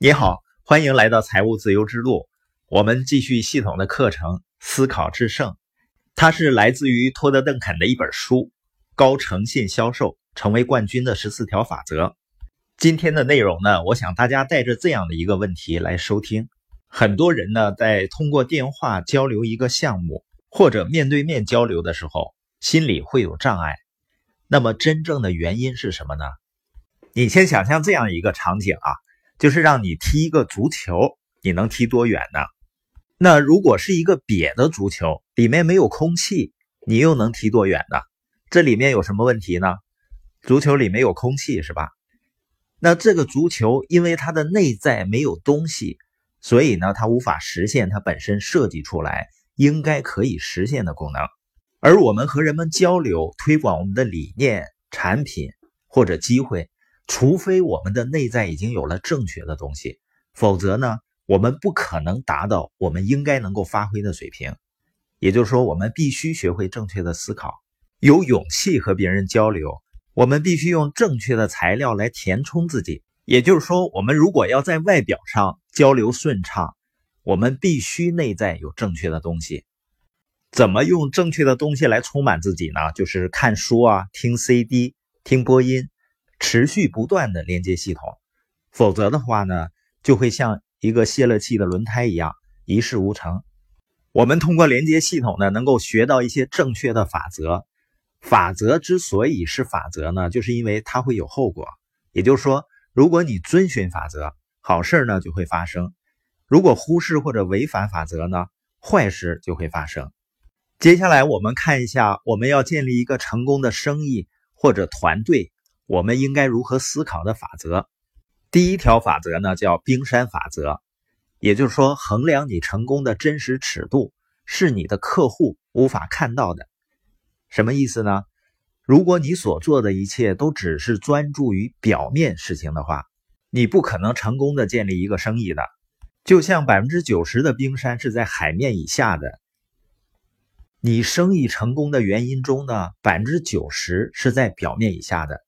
你好，欢迎来到财务自由之路。我们继续系统的课程《思考制胜》，它是来自于托德·邓肯的一本书《高诚信销售成为冠军的十四条法则》。今天的内容呢，我想大家带着这样的一个问题来收听：很多人呢，在通过电话交流一个项目或者面对面交流的时候，心里会有障碍。那么，真正的原因是什么呢？你先想象这样一个场景啊。就是让你踢一个足球，你能踢多远呢？那如果是一个瘪的足球，里面没有空气，你又能踢多远呢？这里面有什么问题呢？足球里没有空气是吧？那这个足球因为它的内在没有东西，所以呢，它无法实现它本身设计出来应该可以实现的功能。而我们和人们交流、推广我们的理念、产品或者机会。除非我们的内在已经有了正确的东西，否则呢，我们不可能达到我们应该能够发挥的水平。也就是说，我们必须学会正确的思考，有勇气和别人交流。我们必须用正确的材料来填充自己。也就是说，我们如果要在外表上交流顺畅，我们必须内在有正确的东西。怎么用正确的东西来充满自己呢？就是看书啊，听 CD，听播音。持续不断的连接系统，否则的话呢，就会像一个泄了气的轮胎一样一事无成。我们通过连接系统呢，能够学到一些正确的法则。法则之所以是法则呢，就是因为它会有后果。也就是说，如果你遵循法则，好事呢就会发生；如果忽视或者违反法则呢，坏事就会发生。接下来我们看一下，我们要建立一个成功的生意或者团队。我们应该如何思考的法则？第一条法则呢，叫冰山法则，也就是说，衡量你成功的真实尺度是你的客户无法看到的。什么意思呢？如果你所做的一切都只是专注于表面事情的话，你不可能成功的建立一个生意的。就像百分之九十的冰山是在海面以下的，你生意成功的原因中呢，百分之九十是在表面以下的。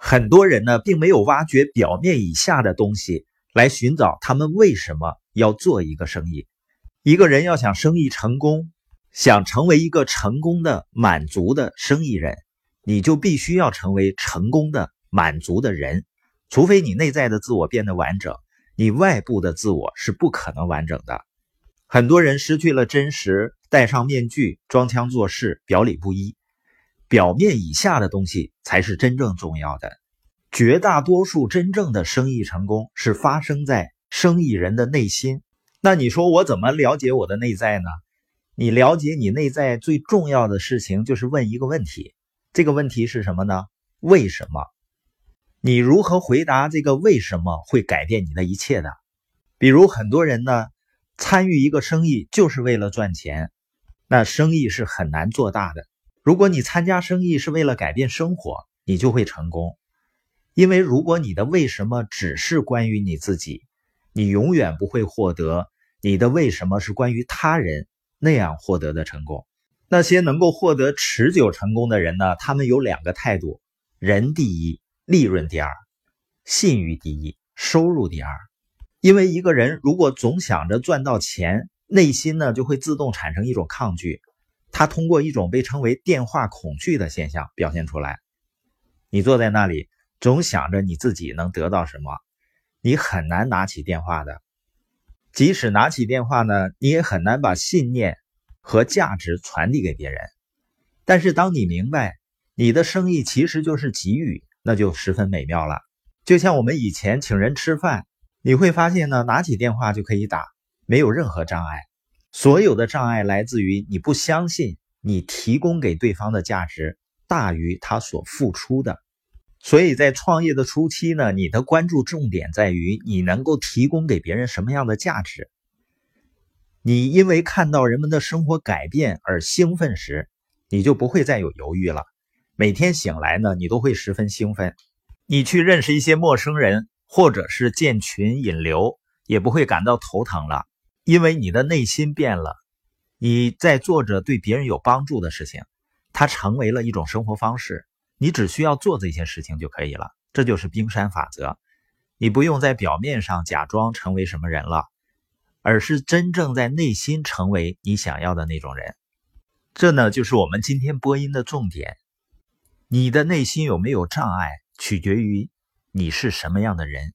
很多人呢，并没有挖掘表面以下的东西，来寻找他们为什么要做一个生意。一个人要想生意成功，想成为一个成功的、满足的生意人，你就必须要成为成功的、满足的人。除非你内在的自我变得完整，你外部的自我是不可能完整的。很多人失去了真实，戴上面具，装腔作势，表里不一。表面以下的东西才是真正重要的。绝大多数真正的生意成功是发生在生意人的内心。那你说我怎么了解我的内在呢？你了解你内在最重要的事情就是问一个问题。这个问题是什么呢？为什么？你如何回答这个为什么会改变你的一切的？比如很多人呢，参与一个生意就是为了赚钱，那生意是很难做大的。如果你参加生意是为了改变生活，你就会成功。因为如果你的为什么只是关于你自己，你永远不会获得你的为什么是关于他人那样获得的成功。那些能够获得持久成功的人呢？他们有两个态度：人第一，利润第二；信誉第一，收入第二。因为一个人如果总想着赚到钱，内心呢就会自动产生一种抗拒。他通过一种被称为“电话恐惧”的现象表现出来。你坐在那里，总想着你自己能得到什么，你很难拿起电话的。即使拿起电话呢，你也很难把信念和价值传递给别人。但是，当你明白你的生意其实就是给予，那就十分美妙了。就像我们以前请人吃饭，你会发现呢，拿起电话就可以打，没有任何障碍。所有的障碍来自于你不相信你提供给对方的价值大于他所付出的，所以在创业的初期呢，你的关注重点在于你能够提供给别人什么样的价值。你因为看到人们的生活改变而兴奋时，你就不会再有犹豫了。每天醒来呢，你都会十分兴奋。你去认识一些陌生人，或者是建群引流，也不会感到头疼了。因为你的内心变了，你在做着对别人有帮助的事情，它成为了一种生活方式。你只需要做这些事情就可以了，这就是冰山法则。你不用在表面上假装成为什么人了，而是真正在内心成为你想要的那种人。这呢，就是我们今天播音的重点。你的内心有没有障碍，取决于你是什么样的人。